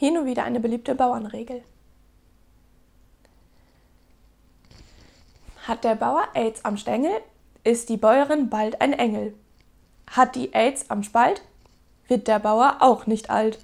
Hier und wieder eine beliebte Bauernregel. Hat der Bauer AIDS am Stängel, ist die Bäuerin bald ein Engel. Hat die AIDS am Spalt, wird der Bauer auch nicht alt.